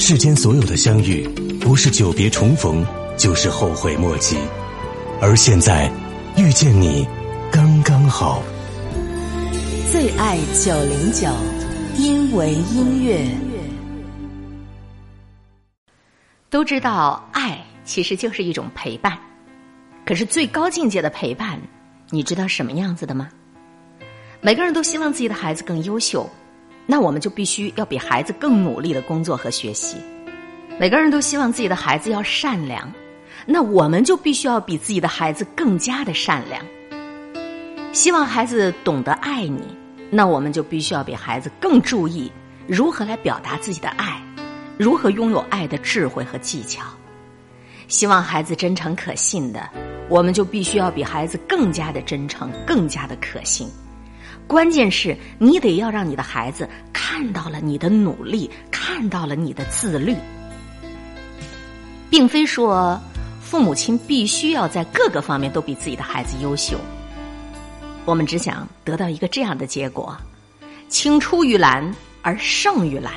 世间所有的相遇，不是久别重逢，就是后悔莫及。而现在，遇见你，刚刚好。最爱九零九，因为音乐。都知道，爱其实就是一种陪伴。可是最高境界的陪伴，你知道什么样子的吗？每个人都希望自己的孩子更优秀。那我们就必须要比孩子更努力的工作和学习。每个人都希望自己的孩子要善良，那我们就必须要比自己的孩子更加的善良。希望孩子懂得爱你，那我们就必须要比孩子更注意如何来表达自己的爱，如何拥有爱的智慧和技巧。希望孩子真诚可信的，我们就必须要比孩子更加的真诚，更加的可信。关键是你得要让你的孩子看到了你的努力，看到了你的自律，并非说父母亲必须要在各个方面都比自己的孩子优秀。我们只想得到一个这样的结果：青出于蓝而胜于蓝。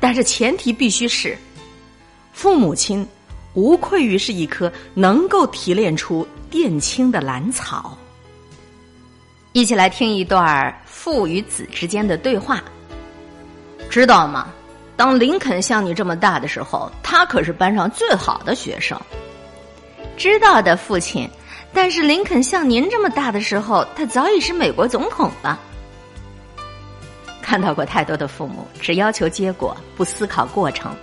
但是前提必须是父母亲无愧于是一颗能够提炼出靛青的兰草。一起来听一段父与子之间的对话，知道吗？当林肯像你这么大的时候，他可是班上最好的学生。知道的，父亲。但是林肯像您这么大的时候，他早已是美国总统了。看到过太多的父母，只要求结果，不思考过程，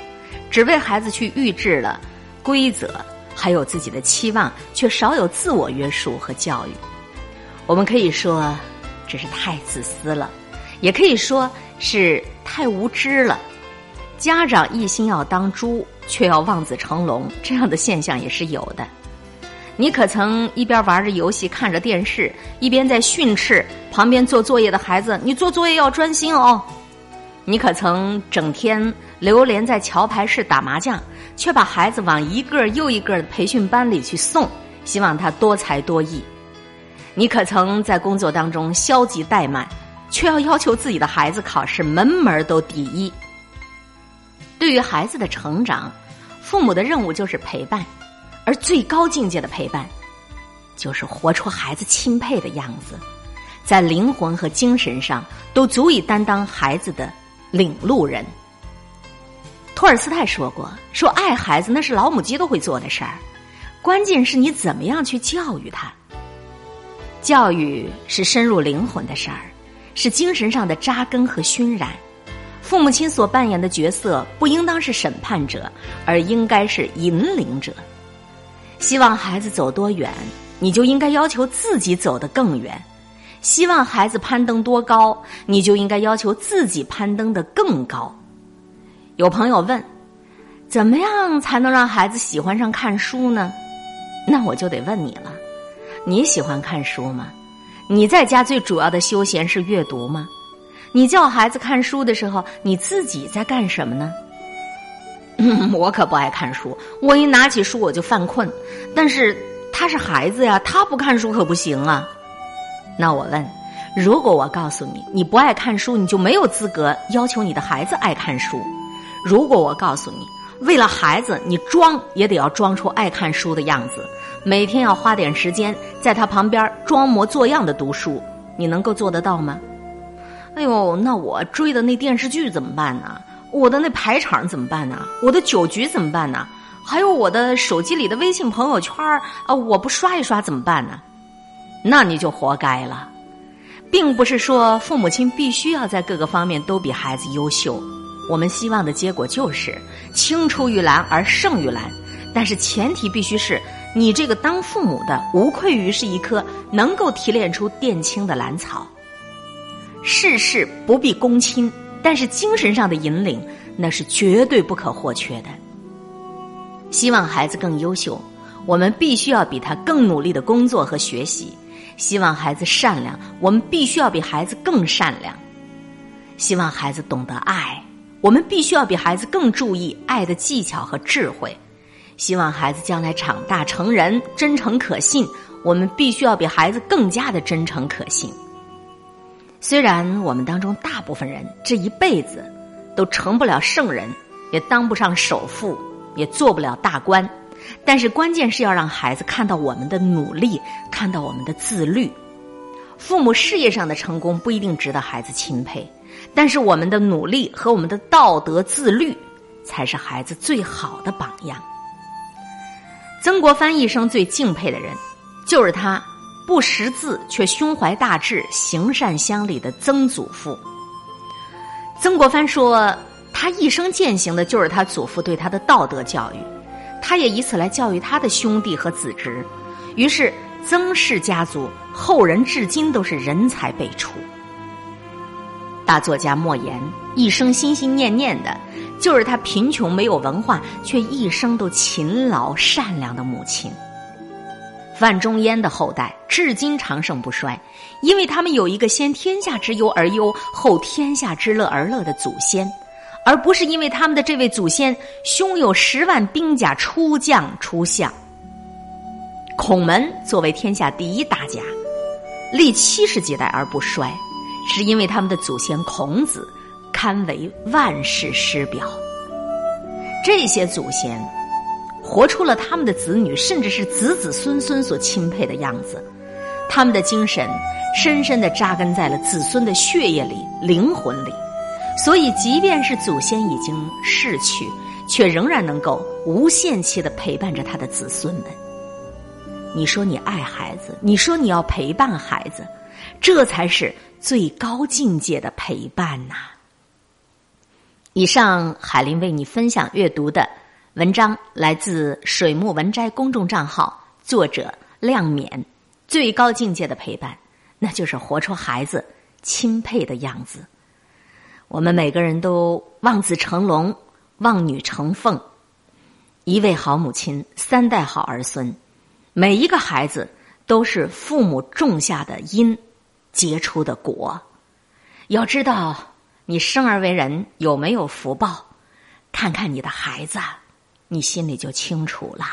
只为孩子去预制了规则，还有自己的期望，却少有自我约束和教育。我们可以说，这是太自私了，也可以说是太无知了。家长一心要当猪，却要望子成龙，这样的现象也是有的。你可曾一边玩着游戏、看着电视，一边在训斥旁边做作业的孩子：“你做作业要专心哦。”你可曾整天流连在桥牌室打麻将，却把孩子往一个又一个的培训班里去送，希望他多才多艺？你可曾在工作当中消极怠慢，却要要求自己的孩子考试门门都第一？对于孩子的成长，父母的任务就是陪伴，而最高境界的陪伴，就是活出孩子钦佩的样子，在灵魂和精神上都足以担当孩子的领路人。托尔斯泰说过：“说爱孩子那是老母鸡都会做的事儿，关键是你怎么样去教育他。”教育是深入灵魂的事儿，是精神上的扎根和熏染。父母亲所扮演的角色不应当是审判者，而应该是引领者。希望孩子走多远，你就应该要求自己走得更远；希望孩子攀登多高，你就应该要求自己攀登得更高。有朋友问：怎么样才能让孩子喜欢上看书呢？那我就得问你了。你喜欢看书吗？你在家最主要的休闲是阅读吗？你叫孩子看书的时候，你自己在干什么呢？我可不爱看书，我一拿起书我就犯困。但是他是孩子呀，他不看书可不行啊。那我问：如果我告诉你你不爱看书，你就没有资格要求你的孩子爱看书。如果我告诉你，为了孩子，你装也得要装出爱看书的样子。每天要花点时间在他旁边装模作样的读书，你能够做得到吗？哎呦，那我追的那电视剧怎么办呢？我的那排场怎么办呢？我的酒局怎么办呢？还有我的手机里的微信朋友圈啊，我不刷一刷怎么办呢？那你就活该了，并不是说父母亲必须要在各个方面都比孩子优秀，我们希望的结果就是青出于蓝而胜于蓝，但是前提必须是。你这个当父母的，无愧于是一棵能够提炼出靛青的兰草。事事不必躬亲，但是精神上的引领，那是绝对不可或缺的。希望孩子更优秀，我们必须要比他更努力的工作和学习；希望孩子善良，我们必须要比孩子更善良；希望孩子懂得爱，我们必须要比孩子更注意爱的技巧和智慧。希望孩子将来长大成人，真诚可信。我们必须要比孩子更加的真诚可信。虽然我们当中大部分人这一辈子都成不了圣人，也当不上首富，也做不了大官，但是关键是要让孩子看到我们的努力，看到我们的自律。父母事业上的成功不一定值得孩子钦佩，但是我们的努力和我们的道德自律，才是孩子最好的榜样。曾国藩一生最敬佩的人，就是他不识字却胸怀大志、行善乡里的曾祖父。曾国藩说，他一生践行的就是他祖父对他的道德教育，他也以此来教育他的兄弟和子侄，于是。曾氏家族后人至今都是人才辈出。大作家莫言一生心心念念的，就是他贫穷没有文化却一生都勤劳善良的母亲。范仲淹的后代至今长盛不衰，因为他们有一个先天下之忧而忧，后天下之乐而乐的祖先，而不是因为他们的这位祖先胸有十万兵甲出将出相。孔门作为天下第一大家，历七十几代而不衰，是因为他们的祖先孔子堪为万世师表。这些祖先活出了他们的子女，甚至是子子孙孙所钦佩的样子。他们的精神深深的扎根在了子孙的血液里、灵魂里，所以即便是祖先已经逝去，却仍然能够无限期的陪伴着他的子孙们。你说你爱孩子，你说你要陪伴孩子，这才是最高境界的陪伴呐。以上海林为你分享阅读的文章来自水木文摘公众账号，作者亮冕。最高境界的陪伴，那就是活出孩子钦佩的样子。我们每个人都望子成龙，望女成凤，一位好母亲，三代好儿孙。每一个孩子都是父母种下的因，结出的果。要知道，你生而为人有没有福报，看看你的孩子，你心里就清楚了。